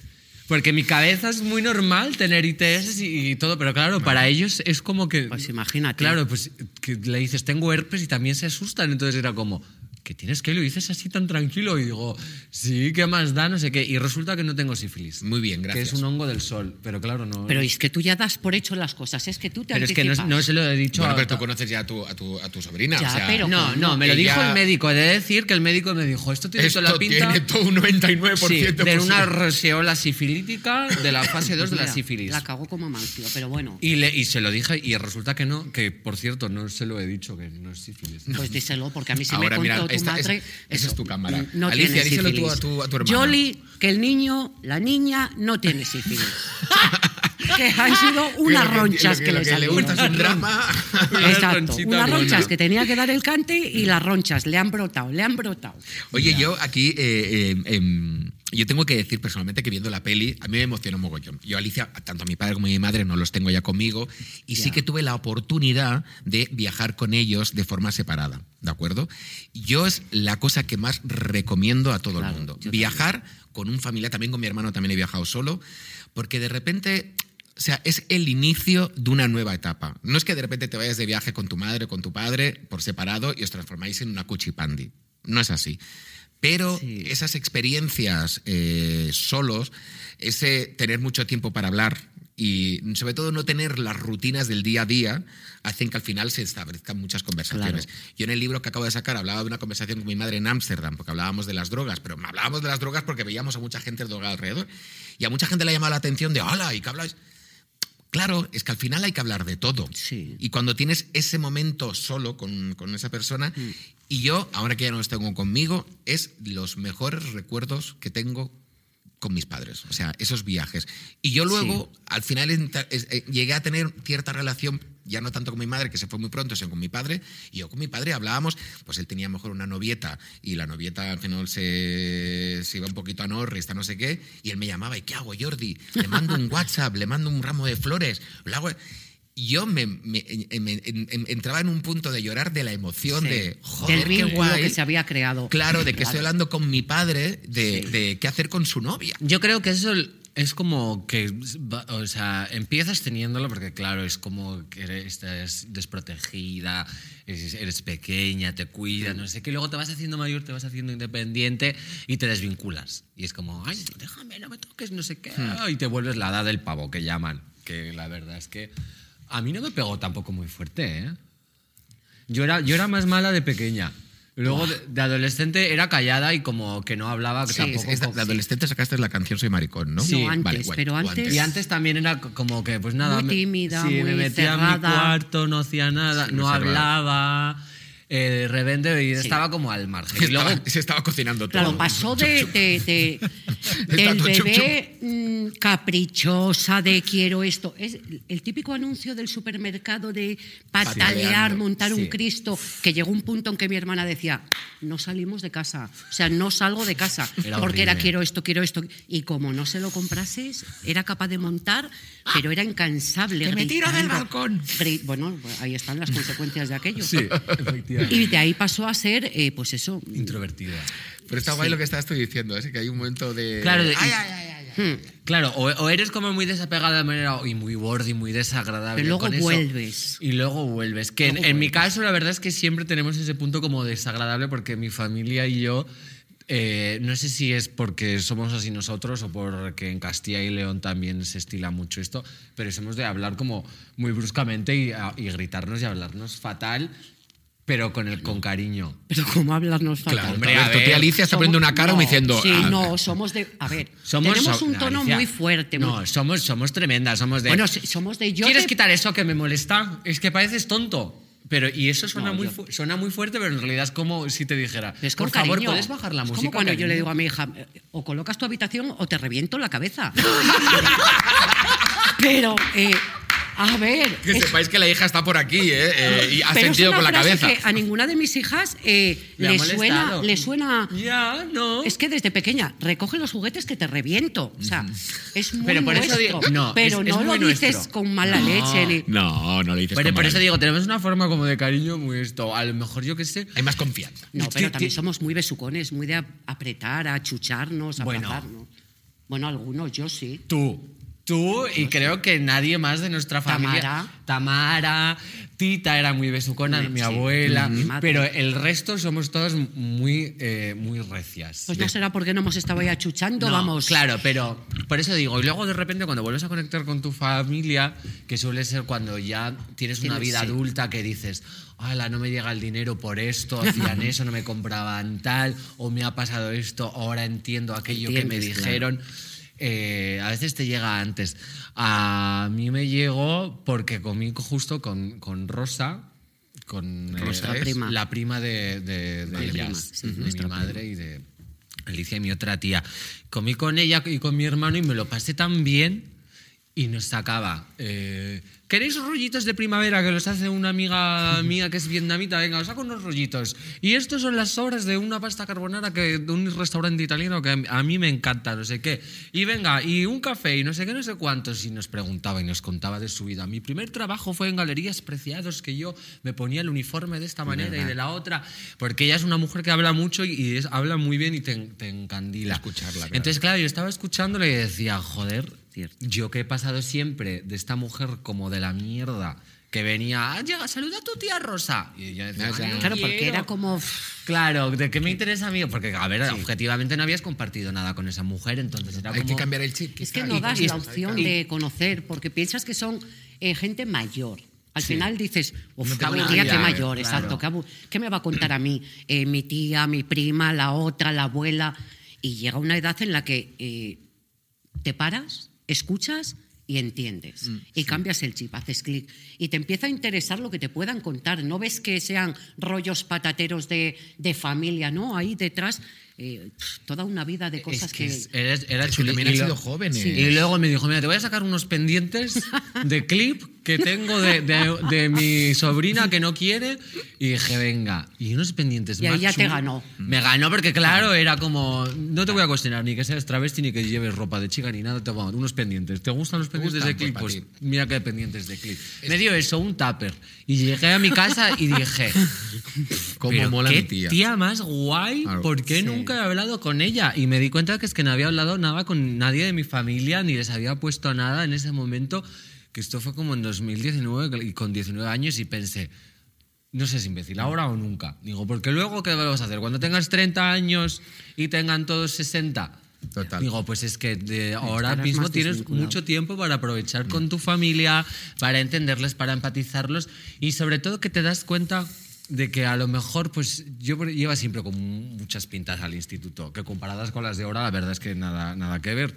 Porque mi cabeza es muy normal tener ITS y, y todo, pero claro, para ellos es como que... Pues imagínate. Claro, pues que le dices, tengo herpes y también se asustan. Entonces era como, ¿qué tienes que lo dices así tan tranquilo? Y digo, sí, ¿qué más da? No sé qué. Y resulta que no tengo sífilis. Muy bien, Que gracias. es un hongo del sol. Pero claro, no. Pero es que tú ya das por hecho las cosas, es que tú te pero es que no, no se lo he dicho Bueno, a pero tú conoces ya a tu, a tu, a tu sobrina. Ya, o sea, pero- No, no, me lo Ella- dijo el médico. He de decir que el médico me dijo, esto tiene Esto toda la pinta... tiene todo un 99% Sí, de posible. una reseola sifilítica de la fase 2 de la sífilis. La cagó como mancio, pero bueno. Y, le, y se lo dije y resulta que no, que por cierto, no se lo he dicho, que no es sífilis. Pues díselo, porque a mí se Ahora, me mira, contó tu esta- madre. esa- esa es tu cámara. No Alicia, díselo tú a tu- a tu hermana. Yoli, que el niño, la niña, no tiene sífilis. que han sido unas que- ronchas que, lo le que le gusta es un drama. Exacto, unas ronchas que tenía que dar el cante y las ronchas le han brotado, le han brotado. Oye, yo aquí, eh, eh, em, yo tengo que decir personalmente que viendo la peli, a mí me emocionó mogollón. Yo, Alicia, tanto a mi padre como a mi madre no los tengo ya conmigo, y sí Ya. que tuve la oportunidad de viajar con ellos de forma separada, ¿de acuerdo? Yo es la cosa que más recomiendo a todo Claro, el mundo. Viajar con un familiar, también con mi hermano también he viajado solo, porque de repente... O sea, es el inicio de una nueva etapa. No es que de repente te vayas de viaje con tu madre o con tu padre por separado y os transformáis en una cuchipandi. No es así. Pero Sí. esas experiencias eh, solos, ese tener mucho tiempo para hablar, y sobre todo no tener las rutinas del día a día hacen que al final se establezcan muchas conversaciones. Yo en el libro que acabo de sacar hablaba de una conversación con mi madre en Ámsterdam, porque hablábamos de las drogas, pero hablábamos de las drogas porque veíamos a mucha gente drogada alrededor. Y a mucha gente le ha llamado la atención de, hola, ¿y qué habláis? Claro, es que al final hay que hablar de todo. Sí. Y cuando tienes ese momento solo con, con esa persona, y yo, ahora que ya no los tengo conmigo, es los mejores recuerdos que tengo con mis padres, o sea, esos viajes. Y yo luego, al final, eh, llegué a tener cierta relación, ya no tanto con mi madre, que se fue muy pronto, sino con mi padre. Y yo con mi padre hablábamos, pues él tenía mejor una novieta, y la novieta al final se, se iba un poquito a Norris, no sé qué, y él me llamaba, ¿y qué hago, Jordi? Le mando un WhatsApp, le mando un ramo de flores, lo hago... Yo me, me- en- me- en- en- entraba en un punto de llorar de la emoción Sí. de, joder, Del vínculo que se había creado. Claro, de que Claro. estoy hablando con mi padre de, Sí. de qué hacer con su novia. Yo creo que eso es como que, o sea, empiezas teniéndolo porque, claro, es como que eres, estás desprotegida, eres, pequeña, te cuidas, no sé qué. Luego te vas haciendo mayor, te vas haciendo independiente y te desvinculas. Y es como, ay, déjame, no me toques, no sé qué. Y te vuelves la edad del pavo, que llaman. Que la verdad es que a mí no me pegó tampoco muy fuerte, ¿eh? Yo era, yo era más mala de pequeña. Luego de, de adolescente era callada y como que no hablaba que Sí, tampoco. Es- de adolescente sacaste la canción Soy maricón, ¿no? Sí. No, antes, guay, pero antes- Y antes también era co- como que, pues nada. Muy me- tímida, sí, me muy metía en mi cerrada. cuarto, no hacía nada, Sí, no hablaba. Eh, de repente y estaba como al margen. Y luego, Estaba- se estaba cocinando todo. Claro, pasó de, de- de- chup, bebé mm, caprichosa de quiero esto. Es el típico anuncio del supermercado de patalear, montar un sí. Cristo, que llegó un punto en que mi hermana decía, no salimos de casa, o sea, no salgo de casa, Era porque era quiero esto, quiero esto. Y como no se lo comprases, era capaz de montar, pero era incansable. ¡Que me tiro del balcón! Bueno, ahí están las consecuencias de aquello. sí, efectivamente. Y de ahí pasó a ser, eh, pues eso, Introvertida. Pero está guay lo que estás tú diciendo, es que hay un momento de... Claro, de- Ay, ay, ay, ay, ay. hmm, Claro, o, o eres como muy desapegada de manera y muy borde y muy desagradable. Pero luego con eso, vuelves. y luego vuelves. Que en, Luego en mi vuelves. caso, la verdad es que siempre tenemos ese punto como desagradable porque mi familia y yo. eh, no sé si es porque somos así nosotros o porque en Castilla y León también se estila mucho esto, pero somos de hablar como muy bruscamente y, a- y gritarnos y hablarnos fatal, pero con, el, con cariño. pero como hablarnos fatal. Claro, Hombre, a ver, tu tía Alicia está Somos- poniendo una cara como no, diciendo... Sí, "Ah, no, somos de. A ver, Somos, tenemos so- un tono Alicia, muy fuerte. muy- No, somos, somos tremendas, somos de... bueno, somos de yo. ¿Quieres te- quitar eso que me molesta? Es que pareces tonto. Pero, y eso suena, No, muy, yo- fu- suena muy fuerte, pero en realidad es como si te dijera, Es con por favor, cariño. ¿puedes bajar la Es música? Como cuando yo cariño?". le digo a mi hija, eh, o colocas tu habitación o te reviento la cabeza. pero, eh, a ver. Que es- sepáis que la hija está por aquí, ¿eh? Eh, y ha pero es sentido una con la frase cabeza. que a ninguna de mis hijas eh, Le suena, le suena. Ya, no. Es que desde pequeña, recoge los juguetes que te reviento. O sea, es muy Pero por eso digo- no, pero es- es no lo dices nuestro. con mala No. leche. ni- No, no lo dices Pero con por mala eso digo, tenemos una forma como de cariño muy esto. A lo mejor yo qué sé. Hay más confianza. No, pero también somos muy besucones, muy de ap- apretar, achucharnos, Bueno. abrazarnos. Bueno, algunos, yo sí. Tú. Tú y creo que nadie más de nuestra familia. Tamara. Tamara, Tita era muy besucona, Sí, mi abuela. Pero el resto somos todos muy, eh, muy recias. Pues no será porque no hemos estado ahí achuchando, No, vamos. Claro, pero por eso digo, y luego de repente cuando vuelves a conectar con tu familia, que suele ser cuando ya tienes una vida sí. adulta que dices, ¡Hala, no me llega el dinero por esto, hacían eso, no me compraban tal, o me ha pasado esto, ahora entiendo aquello que me claro. Eh, a veces te llega antes. A mí me llegó porque comí justo con, con Rosa, con eh, Rosa La es- prima. la prima de, de- de La prima, ellas, sí, de mi madre y de Alicia y mi otra tía. Comí con ella y con mi hermano y me lo pasé tan bien y nos sacaba. eh, ¿Queréis rollitos de primavera que los hace una amiga mía que es vietnamita? Venga, os saco unos rollitos. Y estos son las sobras de una pasta carbonara que, de un restaurante italiano que a mí- me encanta, no sé qué. Y venga, y un café y no sé qué, no sé cuántos. Y nos preguntaba y nos contaba de su vida. Mi primer trabajo fue en Galerías Preciados, que yo me ponía el uniforme de esta manera y de la otra. Porque ella es una mujer que habla mucho y, y es- habla muy bien y te, te encandila. Escucharla, claro. Entonces, claro, yo estaba escuchándole y decía, joder, Cierto. yo que he pasado siempre de esta mujer como de la mierda que venía, ah, llega, saluda a tu tía Rosa. Y yo decía, Ya, ya. "Ay, no Claro, porque quiero". era como... Claro, ¿de qué me interesa a mí? Porque, a ver, objetivamente no habías compartido nada con esa mujer, entonces era Hay como... que cambiar el chip. Es que no das y- la opción de conocer, porque piensas que son eh, gente mayor. Al final dices, uf, No nada qué mayor, claro. exacto. ¿qué, abu- qué me va a contar a mí? Eh, mi tía, mi prima, la otra, la abuela. Y llega una edad en la que eh, te paras, escuchas y entiendes. Mm, y cambias el chip, haces clic. Y te empieza a interesar lo que te puedan contar. No ves que sean rollos patateros de, de familia, ¿no? Ahí detrás eh, toda una vida de cosas Es que que... es- eres- era Es que también jóvenes. Y luego me dijo, mira, te voy a sacar unos pendientes de clip que tengo de, de- de mi sobrina que no quiere. Y dije, venga, y unos pendientes Y ahí más ya te ganó. Me ganó porque, claro, era como, no te voy a cuestionar ni que seas travesti ni que lleves ropa de chica ni nada, te voy a dar unos pendientes. ¿Te gustan los pendientes gustan? de clip? Pues Pues, para ti. mira qué pendientes de clip. Me dio eso, un tupper. Y llegué a mi casa y dije, Cómo mola qué mi tía. más guay, Claro. ¿por qué Sí. nunca he hablado con ella? Y me di cuenta que es que no había hablado nada con nadie de mi familia, ni les había puesto nada en ese momento, que esto fue como en 2019 y con 19 años y pensé, no sé si imbécil, ahora o nunca. Digo, porque luego, ¿qué vamos a hacer? Cuando tengas 30 años y tengan todos 60. Total. Digo, pues es que de ahora Estarás mismo tienes mucho tiempo para aprovechar con tu familia, para entenderles, para empatizarlos y sobre todo que te das cuenta de que a lo mejor, pues yo lleva siempre con muchas pintas al instituto, que comparadas con las de ahora, la verdad es que nada, nada que ver.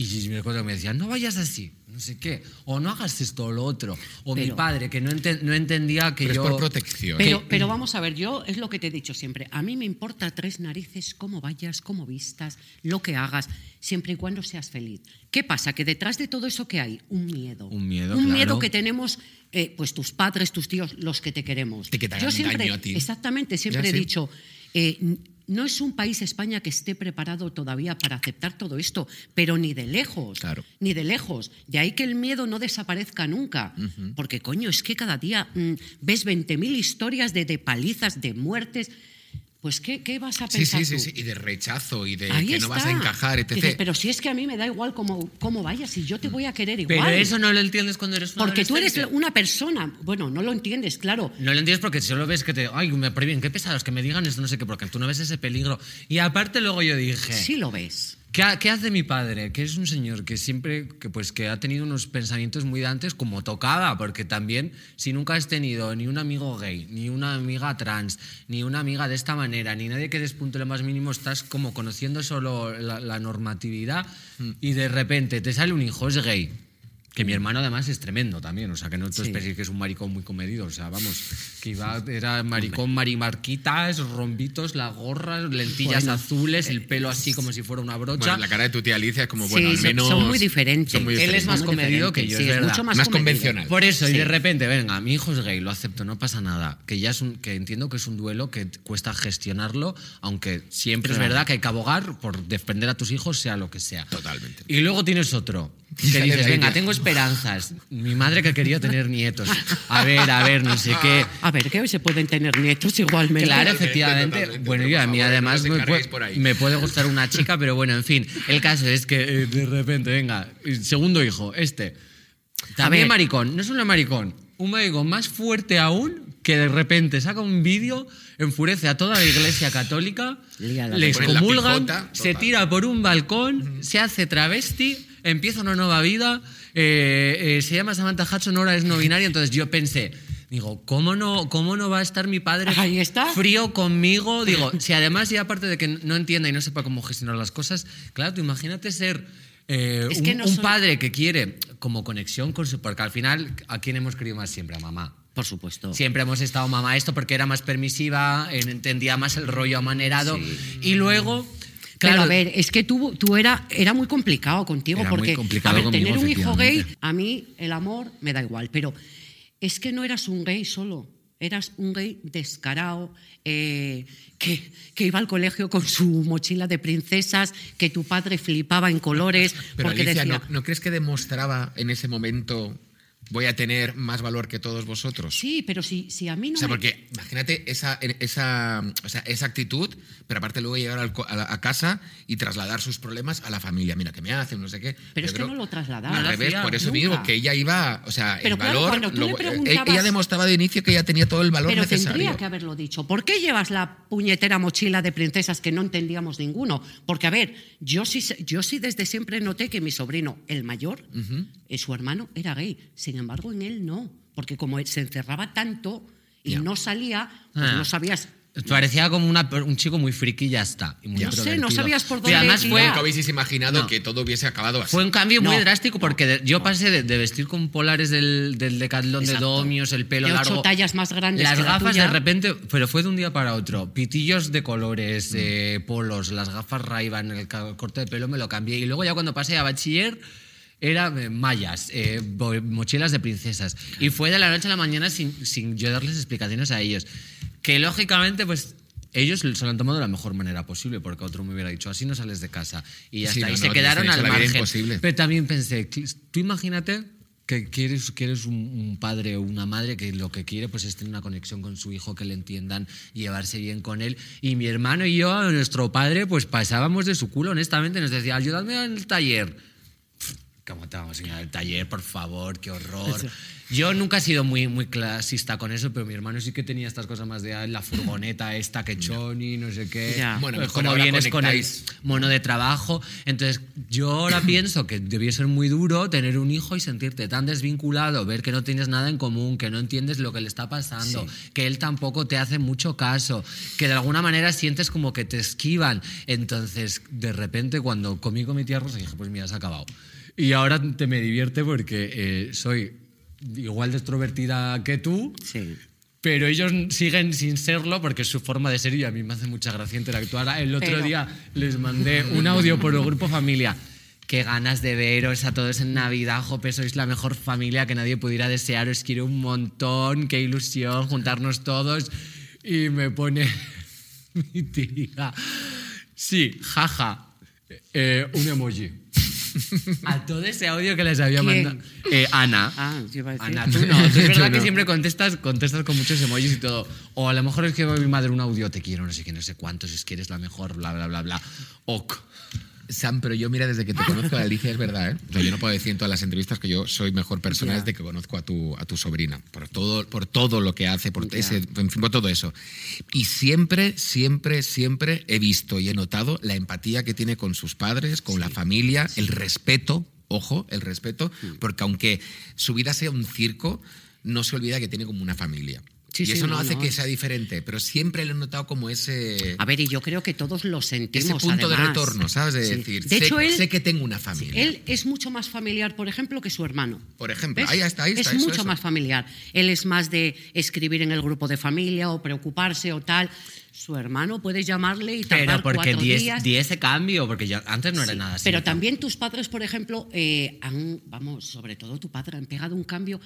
Y me acuerdo que me decían, no vayas así, no sé qué, o no hagas esto o lo otro. O mi padre, que no, enten- no entendía que Pero yo... es por protección. Pero, pero vamos a ver, yo es lo que te he dicho siempre. A mí me importa tres narices cómo vayas, cómo vistas, lo que hagas, siempre y cuando seas feliz. ¿Qué pasa? Que detrás de todo eso que hay, un miedo. Un miedo, Un claro. miedo que tenemos, eh, pues tus padres, tus tíos, los que te queremos. De que te hagan yo siempre, daño a ti. exactamente, siempre Ya, he sí. dicho. eh, no es un país, España, que esté preparado todavía para aceptar todo esto, pero ni de lejos. Claro. Ni de lejos. De ahí que el miedo no desaparezca nunca. Porque, coño, es que cada día mm, ves 20.000 historias de, de palizas, de muertes. Pues, ¿qué, qué vas a pensar sí, sí, tú? sí. Y de rechazo y de Ahí que no vas a encajar, etc. Dices, pero si es que a mí me da igual cómo, cómo vayas y yo te voy a querer igual. Pero eso no lo entiendes cuando eres un Porque tú eres una persona. Bueno, no lo entiendes, claro. No lo entiendes porque solo ves que te. Ay, me prohíben, qué pesados, que me digan esto, no sé qué, porque tú no ves ese peligro. Y aparte, luego yo dije. Sí lo ves. ¿Qué, ha- qué hace mi padre? Que es un señor que siempre, que pues que ha tenido unos pensamientos muy dantes como tocaba, porque también si nunca has tenido ni un amigo gay, ni una amiga trans, ni una amiga de esta manera, ni nadie que despunte lo más mínimo, estás como conociendo solo la, la normatividad y de repente te sale un hijo, es gay. Que mi hermano además es tremendo también, o sea, que no te Sí. esperes que es un maricón muy comedido, o sea, vamos, que iba, era maricón, marimarquitas, rombitos, la gorra, lentillas Bueno, azules, el pelo así como si fuera una brocha. Bueno, la cara de tu tía Alicia es como, Sí, bueno, al son- menos... son muy diferentes. son muy Él es diferentes. más comedido que yo, sí, es es verdad. mucho más Más convencional. Por eso, y de repente, venga, mi hijo es gay, lo acepto, no pasa nada. Que ya es un, que entiendo que es un duelo que cuesta gestionarlo, aunque siempre es Claro. verdad que hay que abogar por defender a tus hijos, sea lo que sea. Totalmente. Y luego tienes otro. Que dices, venga, tengo esperanzas. Mi madre que quería tener nietos. A ver, a ver, no sé qué. A ver, que hoy se pueden tener nietos igualmente. Claro, efectivamente. totalmente, Bueno, yo a mí favor, además no me puede, por ahí. me puede gustar una chica, pero bueno, en fin. El caso es que eh, de repente, venga, segundo hijo, este. También ver. maricón, no solo maricón, un maricón más fuerte aún que de repente saca un vídeo, enfurece a toda la iglesia católica, le excomulgan, pijota, se tira por un balcón, se hace travesti, empieza una nueva vida, eh, eh, se llama Samantha Hudson, ahora es no binaria, entonces yo pensé, digo, ¿cómo no, cómo no va a estar mi padre Ahí está. frío conmigo? Digo, si además ya aparte de que no entienda y no sepa cómo gestionar las cosas, claro, tú imagínate ser eh, Es un, no padre que quiere como conexión con su... Porque al final, ¿a quién hemos querido más siempre? A mamá. Por supuesto. Siempre hemos estado mamá esto porque era más permisiva, en- entendía más el rollo amanerado. Y luego, Pero claro, a ver, es que tú, tú era, era muy complicado contigo, Era muy porque complicado a ver, conmigo, tener un hijo gay, a mí el amor me da igual, pero es que no eras un gay solo, eras un gay descarado, eh, que, que iba al colegio con su mochila de princesas, que tu padre flipaba en colores, Pero porque Alicia, decía, ¿no, ¿no crees que demostraba en ese momento voy a tener más valor que todos vosotros. Sí, pero si, si a mí no O sea, me- porque imagínate esa, esa, o sea, esa actitud, pero aparte luego llegar al a, la- a casa y trasladar sus problemas a la familia. Mira, ¿qué me hacen? No sé qué. Pero Yo es que creo- no lo trasladaba. Al No revés, por eso nunca. mismo, que ella iba, o sea, Pero el claro, valor. cuando tú le lo- preguntabas- ella demostraba de inicio que ella tenía todo el valor Pero necesario. tendría que haberlo dicho. ¿Por qué llevas la puñetera mochila de princesas que no entendíamos ninguno? Porque, a ver, yo sí, yo sí desde siempre noté que mi sobrino, el mayor, eh, su hermano, era gay. Sin embargo, en él no. Porque como él se encerraba tanto y Ya. no salía, pues Ah. no sabías. Parecía como una- un chico muy friki y ya está. y muy. No sé, no sabías por Y dónde además fue, Nunca hubieseis imaginado No. que todo hubiese acabado así. Fue un cambio muy No. drástico porque de- yo pasé de, de vestir con polares del, del Decathlon de. Domios, el pelo De ocho largo. tallas más grandes Las que la gafas tuya. de repente, pero fue de un día para otro. Pitillos de colores, eh, polos, las gafas ray el corte de pelo me lo cambié. Y luego ya cuando pasé a bachiller era eh, mallas, eh, bo- mochilas de princesas. Y fue de la noche a la mañana sin, sin yo darles explicaciones a ellos. Que lógicamente, pues... Ellos se lo han tomado de la mejor manera posible, porque otro me hubiera dicho, así no sales de casa. Y ya Sí, está. no, se no, quedaron al margen. Pero también pensé, tú imagínate que quieres, que eres un, un padre o una madre que lo que quiere pues es tener una conexión con su hijo, que le entiendan llevarse bien con él. Y mi hermano y yo, nuestro padre, pues pasábamos de su culo, honestamente. Nos decía, ayúdame en el taller. ¿Cómo te vamos a enseñar el taller, por favor? ¡Qué horror! Yo nunca he sido muy, muy clasista con eso, pero mi hermano sí que tenía estas cosas más de ah, la furgoneta esta que choni, no sé qué. Ya. Bueno, mejor como vienes con el conectáis. mono de trabajo. Entonces, yo ahora pienso que debió ser muy duro tener un hijo y sentirte tan desvinculado, ver que no tienes nada en común, que no entiendes lo que le está pasando, que él tampoco te hace mucho caso, que de alguna manera sientes como que te esquivan. Entonces, de repente, cuando comí con mi tía Rosa, dije, pues mira, se ha acabado. Y ahora te me divierte porque eh, soy igual de extrovertida que tú, Sí. pero ellos siguen sin serlo porque es su forma de ser y a mí me hace mucha gracia interactuar. El otro Pero- día les mandé un audio por el grupo familia. Qué ganas de veros a todos en Navidad, Jope, sois la mejor familia que nadie pudiera desear, os quiero un montón, qué ilusión juntarnos todos. Y me pone mi tía, sí, jaja, eh, un emoji. A todo ese audio que les había ¿Quién? mandado. Eh, Ana. Ah, yo iba a decir. Ana, tú no. tú es verdad que siempre contestas, contestas con muchos emojis y todo. O a lo mejor es que mi madre un audio, te quiero, no sé qué, no sé cuántos, es que eres la mejor, bla, bla, bla, bla. Ok. Sam, pero yo mira, desde que te conozco a Alicia, es verdad, ¿eh? O sea, yo no puedo decir en todas las entrevistas que yo soy mejor persona Ya. desde que conozco a tu, a tu sobrina, por todo, por todo lo que hace, por, ese, en fin, por todo eso. Y siempre, siempre, siempre he visto y he notado la empatía que tiene con sus padres, con la familia, el respeto, ojo, el respeto, Mm. porque aunque su vida sea un circo, no se olvida que tiene como una familia. Sí, y sí, eso no, no, hace no. que sea diferente, pero siempre le he notado como ese... A ver, y yo creo que todos lo sentimos. Ese punto de retorno, ¿sabes? De Sí. decir, De sé, hecho, él, sé que tengo una familia. él es mucho más familiar, por ejemplo, que su hermano. Por ejemplo, ¿Ves? ahí está, ahí está. Es eso, mucho eso. más familiar. Él es más de escribir en el grupo de familia o preocuparse o tal. Su hermano puedes llamarle y Pero tardar porque cuatro di, es- días. di ese cambio, porque antes no era nada así. Pero también tus padres, por ejemplo, eh, han, vamos, sobre todo tu padre, han pegado un cambio.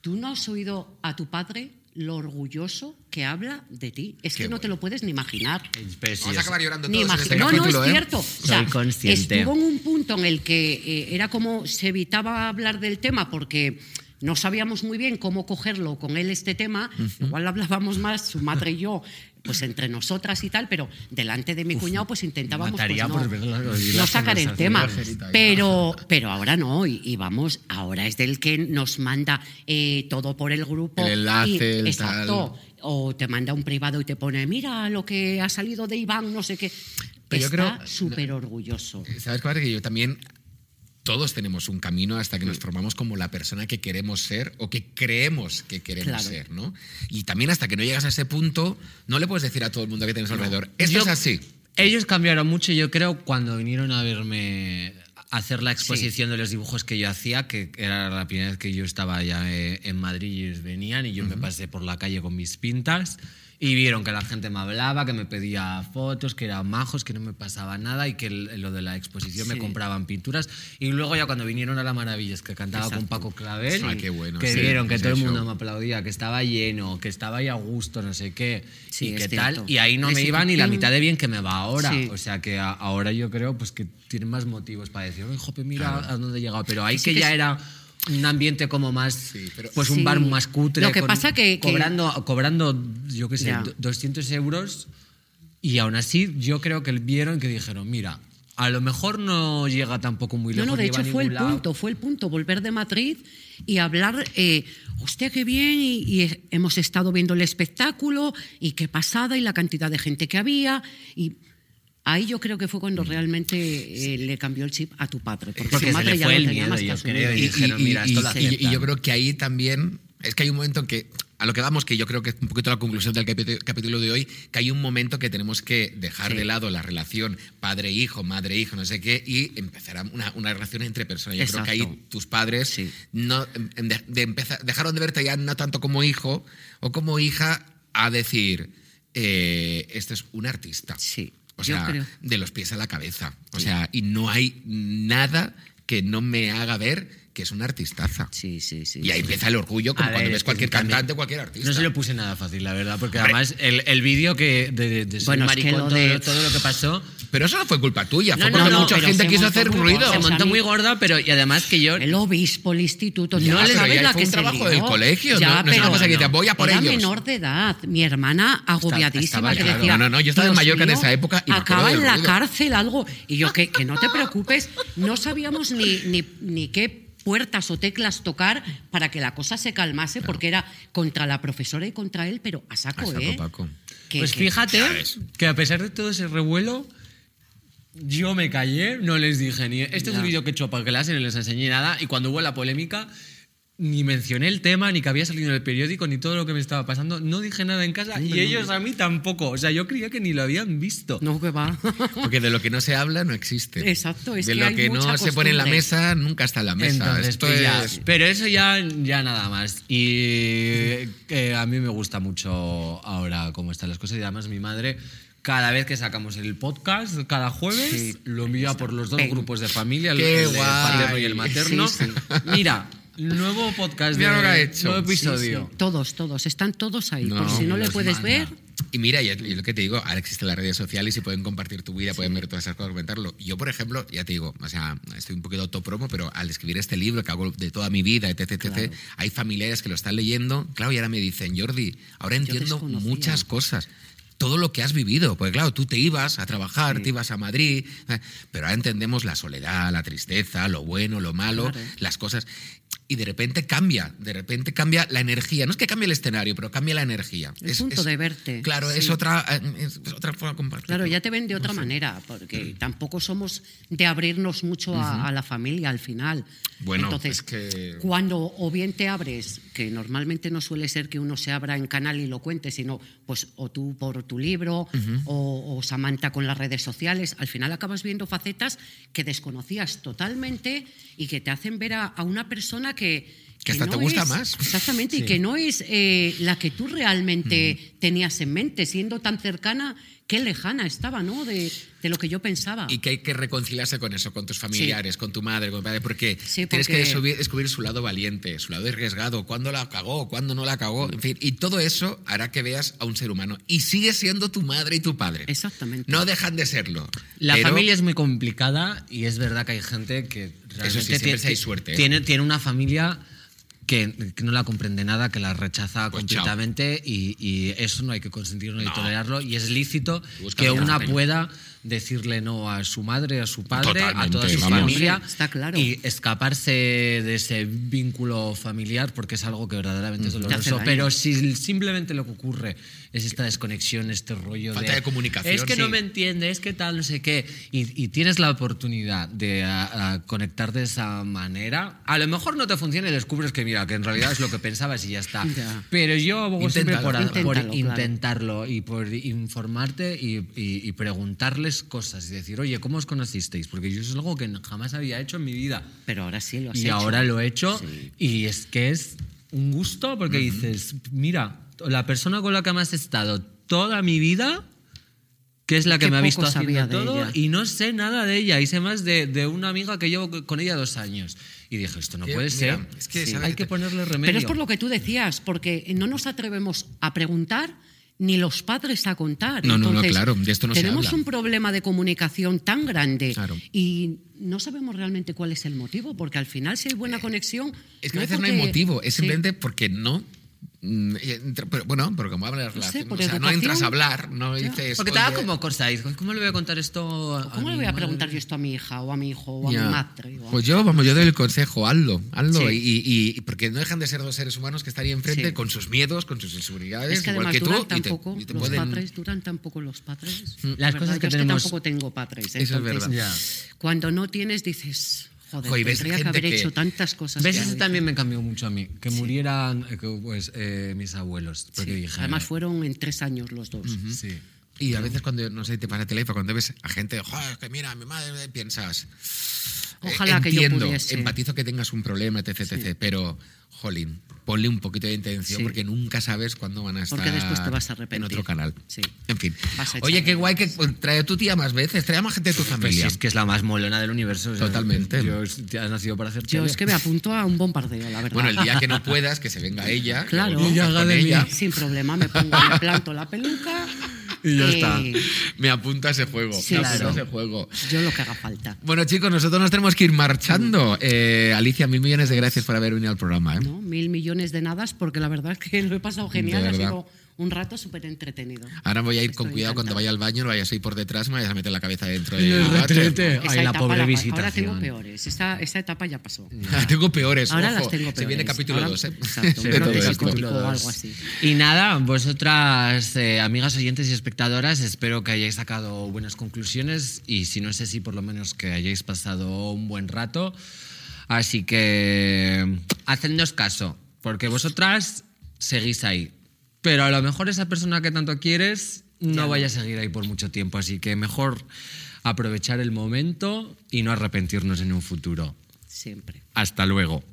¿Tú no has oído a tu padre lo orgulloso que habla de ti? Es Qué que no te lo puedes ni imaginar. Vamos a acabar llorando Ni todos en este no, capítulo, no, es ¿eh? cierto. O sea, Soy consciente. Estuvo en un punto en el que eh, era como se evitaba hablar del tema porque no sabíamos muy bien cómo cogerlo con él este tema. Igual hablábamos más, su madre y yo, pues entre nosotras y tal, pero delante de mi cuñado pues intentábamos pues, no, por sacar el tema. Pero, pero ahora no, y, y vamos, ahora es del que nos manda eh, todo por el grupo. El enlace, y- el Exacto. O te manda un privado y te pone, mira lo que ha salido de Iván, no sé qué. Pero yo Está súper orgulloso. ¿Sabes pasa? Que yo también. Todos tenemos un camino hasta que nos formamos como la persona que queremos ser o que creemos que queremos Claro. ser, ¿no? Y también hasta que no llegas a ese punto, no le puedes decir a todo el mundo que tienes alrededor. Esto Yo- es así. Ellos cambiaron mucho, yo creo, cuando vinieron a verme hacer la exposición de los dibujos que yo hacía, que era la primera vez que yo estaba ya eh, en Madrid y ellos venían y yo me pasé por la calle con mis pintas y vieron que la gente me hablaba, que me pedía fotos, que eran majos, que no me pasaba nada y que lo de la exposición me compraban pinturas. Y luego ya cuando vinieron a La Maravillas, que cantaba con. Paco Clavel, Ah, qué bueno, que sí, vieron que todo el mundo show. me aplaudía, que estaba lleno, que estaba ahí a gusto, no sé qué, Sí, y qué tal. Y ahí no me iba ni la mitad de bien que me va ahora. Sí. O sea que a- ahora yo creo pues que tienen más motivos para decir, "Oye, jope, mira a dónde he llegado. Pero ahí Sí que que ya es- era un ambiente como más, pero- pues un Sí. bar más cutre. Lo que con- pasa que- que- Cobrando, cobrando, yo qué sé, do- 200 euros y aún así yo creo que vieron que dijeron, mira, a lo mejor no llega tampoco muy lejos. no, de hecho fue el lado". punto, fue el punto, volver de Madrid y hablar, eh, hostia, qué bien, y, y hemos estado viendo el espectáculo, y qué pasada, y la cantidad de gente que había, y ahí yo creo que fue cuando realmente eh, le cambió el chip a tu padre, porque, Porque su se madre le ya el tenía miedo, más que creo, y dijeron, "Mira, esto lo y- y- y aceptan". yo creo que ahí también es que hay un momento que a lo que vamos que yo creo que es un poquito la conclusión del capítulo de hoy que hay un momento que tenemos que dejar Sí. de lado la relación padre hijo madre hijo no sé qué y empezar a una, una relación entre personas yo creo que ahí Exacto. tus padres Sí. no em, de- de empezar- dejaron de verte ya no tanto como hijo o como hija a decir eh, este es un artista Sí, o sea, de los pies a la cabeza. O sea, y no hay nada que no me haga ver que es una artistaza. Sí, sí, sí. Y ahí empieza el orgullo, como A cuando ver, ves cualquier también- cantante, cualquier artista. No se lo puse nada fácil, la verdad, porque Hombre. además el, el vídeo que de, de, de Bueno, es que maricón, lo de- todo lo que pasó, Pero eso no fue culpa tuya, fue No, porque no, mucha gente quiso hacer muy ruido. se montó muy gorda, pero y además que yo El obispo, el instituto, Ya, no pero sabes la fue que un se trabajo lió. del colegio, Ya, no- no es una pero cosa que te voy a por era ellos. menor de edad. Mi hermana agobiadísima estaba que claro. decía... No, no, no, yo estaba en "Dios Mallorca en esa época y acaba en la ruido". cárcel algo. Y yo, que, que no te preocupes, no sabíamos ni, ni, ni qué puertas o teclas tocar para que la cosa se calmase, porque era contra la profesora y contra él, pero a saco, A saco, ¿eh? Paco. Que- pues que- fíjate que a pesar de todo ese revuelo, yo me callé, no les dije ni. Este es un vídeo que he hecho para clase, no les enseñé nada. Y cuando hubo la polémica, ni mencioné el tema, ni que había salido en el periódico, ni todo lo que me estaba pasando. No dije nada en casa y ellos a mí tampoco. O sea, yo creía que ni lo habían visto. No, que va. Porque de lo que no se habla no existe. Exacto, es de que lo hay que no se pone en la mesa nunca está en la mesa. Entonces, Esto pues ya, es- pero eso ya, ya nada más. Y que a mí me gusta mucho ahora cómo están las cosas. Y además mi madre, cada vez que sacamos el podcast, cada jueves, Sí. lo envía por los dos grupos de familia, el, el paterno y el materno. Sí, Mira, nuevo podcast, Mira de, lo que ha hecho. nuevo Sí, episodio. sí. Todos, todos, están todos ahí. No, por si no le puedes manda. ver, Y mira, y lo que te digo, ahora existen las redes sociales y pueden compartir tu vida, pueden ver todas esas cosas, comentarlo. Yo, por ejemplo, ya te digo, o sea, estoy un poquito autopromo, pero al escribir este libro que hago de toda mi vida, etc, etc, hay familiares que lo están leyendo, claro, y ahora me dicen, Jordi, ahora entiendo muchas cosas. Todo lo que has vivido, porque claro, tú te ibas a trabajar, te ibas a Madrid, eh, pero ahora entendemos la soledad, la tristeza, lo bueno, lo malo, Claro. las cosas. Y de repente cambia, de repente cambia la energía. No es que cambie el escenario, pero cambia la energía. El punto de verte, Claro, es sí. otra, eh, es otra forma de compartir. Claro, ya te ven de otra manera, porque tampoco somos de abrirnos mucho a, a la familia al final. Bueno, Entonces, es que- cuando o bien te abres, que normalmente no suele ser que uno se abra en canal y lo cuente, sino pues o tú por tu libro o, o Samantha con las redes sociales, al final acabas viendo facetas que desconocías totalmente y que te hacen ver a, a una persona que... Que hasta te gusta más. Exactamente, y Sí. que no es eh, la que tú realmente tenías en mente, siendo tan cercana, qué lejana estaba, ¿no? De, de lo que yo pensaba. Y que hay que reconciliarse con eso, con tus familiares, con tu madre, con tu padre, porque, Sí, tienes que porque- descubrir, descubrir su lado valiente, su lado arriesgado, cuándo la cagó, cuándo no la cagó, en fin. Y todo eso hará que veas a un ser humano. Y sigue siendo tu madre y tu padre. Exactamente. No dejan de serlo. La Pero- familia es muy complicada y es verdad que hay gente que realmente sí, siempre tiene, sí hay suerte, ¿eh? tiene, tiene una familia que, que no la comprende nada, que la rechaza Pues completamente y, y eso no hay que consentirlo ni tolerarlo. Y es lícito Busca que una pueda decirle no a su madre, a su padre, a Totalmente, toda su vamos. familia está claro. y escaparse de ese vínculo familiar porque es algo que verdaderamente es hace doloroso. Pero si simplemente lo que ocurre es esta desconexión, este rollo Falta de comunicación, Es que no sí. me entiende, es que tal, no sé qué. Y, y tienes la oportunidad de a- a conectar de esa manera. A lo mejor no te funciona y descubres que, mira, que en realidad es lo que pensabas y ya está. Ya. Pero yo abogo siempre por, por Inténtalo, claro. intentarlo y por informarte y, y- y preguntarles cosas y decir, oye, ¿cómo os conocisteis? Porque yo eso es algo que jamás había hecho en mi vida. Pero ahora sí lo has Y hecho. ahora lo he hecho Sí. y es que es un gusto porque dices, mira, la persona con la que más he estado toda mi vida, que es la que Qué me ha visto haciendo todo, ella. y no sé nada de ella, y sé más de, de una amiga que llevo con ella dos años. Y dije, esto no puede mira, ser, es que, Sí. ¿sabes hay que te- ponerle remedio. Pero es por lo que tú decías, porque no nos atrevemos a preguntar ni los padres a contar. No, no, no, claro, de esto no se tenemos habla. un problema de comunicación tan grande Claro. y no sabemos realmente cuál es el motivo, porque al final si hay buena conexión... Es que a es veces no hay motivo, es Sí. simplemente porque no. Mm, Pero bueno, pero como hablas No sé, o sea, no entras a hablar, no dices. Porque te da "Oye, como y, ¿cómo le voy a contar esto a ¿Cómo mi le voy a madre? preguntar yo esto a mi hija o a mi hijo o a mi madre? o a- Pues yo, vamos, yo doy el consejo, hazlo, hazlo. Sí. Y, y- y- porque no dejan de ser dos seres humanos que están ahí enfrente Sí. con sus miedos, con sus inseguridades, Es que igual además que tú. duran y te- tampoco y te los pueden- padres, duran tampoco los padres. Las La verdad, cosas que yo es tenemos- tampoco tengo padres. Eso es entonces, verdad. Ya. Cuando no tienes, dices, joder, Jo, y ves tendría que haber que- hecho tantas cosas. ¿Ves? que Eso hago". también me cambió mucho a mí. Que murieran eh, que, pues, eh, mis abuelos. Porque Sí, dije, Además fueron en tres años los dos. Sí. Y a veces cuando, no sé, te pasa el teléfono, cuando ves a gente, joder, que mira, mi madre, piensas... eh, Ojalá que yo entiendo, pudiese. empatizo que tengas un problema, etc, etc, pero, jolín, ponle un poquito de intención Sí. porque nunca sabes cuándo van a estar Porque después te vas a en arrepentir. otro canal. Sí. En fin. Oye, qué guay que pues, trae a tu tía más veces, trae a más gente de tu Pues sí, familia. es que es la más molona del universo. o sea, Totalmente. Yo te has nacido para hacer Yo es que me apunto a un bombardeo, la verdad. Bueno, el día que no puedas, que se venga ella. Claro. haga de ella. Sin problema, me pongo, me planto la peluca. Y ya está. Me apunta a ese juego. Sí, me apunta claro. a ese juego. Yo lo que haga falta. Bueno, chicos, nosotros nos tenemos que ir marchando. Eh, Alicia, mil millones de gracias por haber venido al programa. ¿eh? ¿no? Mil millones de nadas, porque la verdad es que lo he pasado genial. De un rato súper entretenido. Ahora voy a ir con Estoy cuidado cuando vaya al baño, no vayas a ir por detrás, me vayas a meter la cabeza dentro En el del váter. retrete. Ay, la pobre la- visitación. Ahora tengo peores. Esa etapa ya pasó. tengo peores. Ahora ojo. las tengo Se viene peores. capítulo Ahora- 2, ¿eh? Exacto, De psicótico Capítulo o algo así. Y nada, vosotras, eh, amigas oyentes y espectadoras, espero que hayáis sacado buenas conclusiones y si no es así, por lo menos que hayáis pasado un buen rato. Así que hacednos caso, porque vosotras seguís ahí pero a lo mejor esa persona que tanto quieres no vaya a seguir ahí por mucho tiempo, así que mejor aprovechar el momento y no arrepentirnos en un futuro. Siempre. Hasta luego.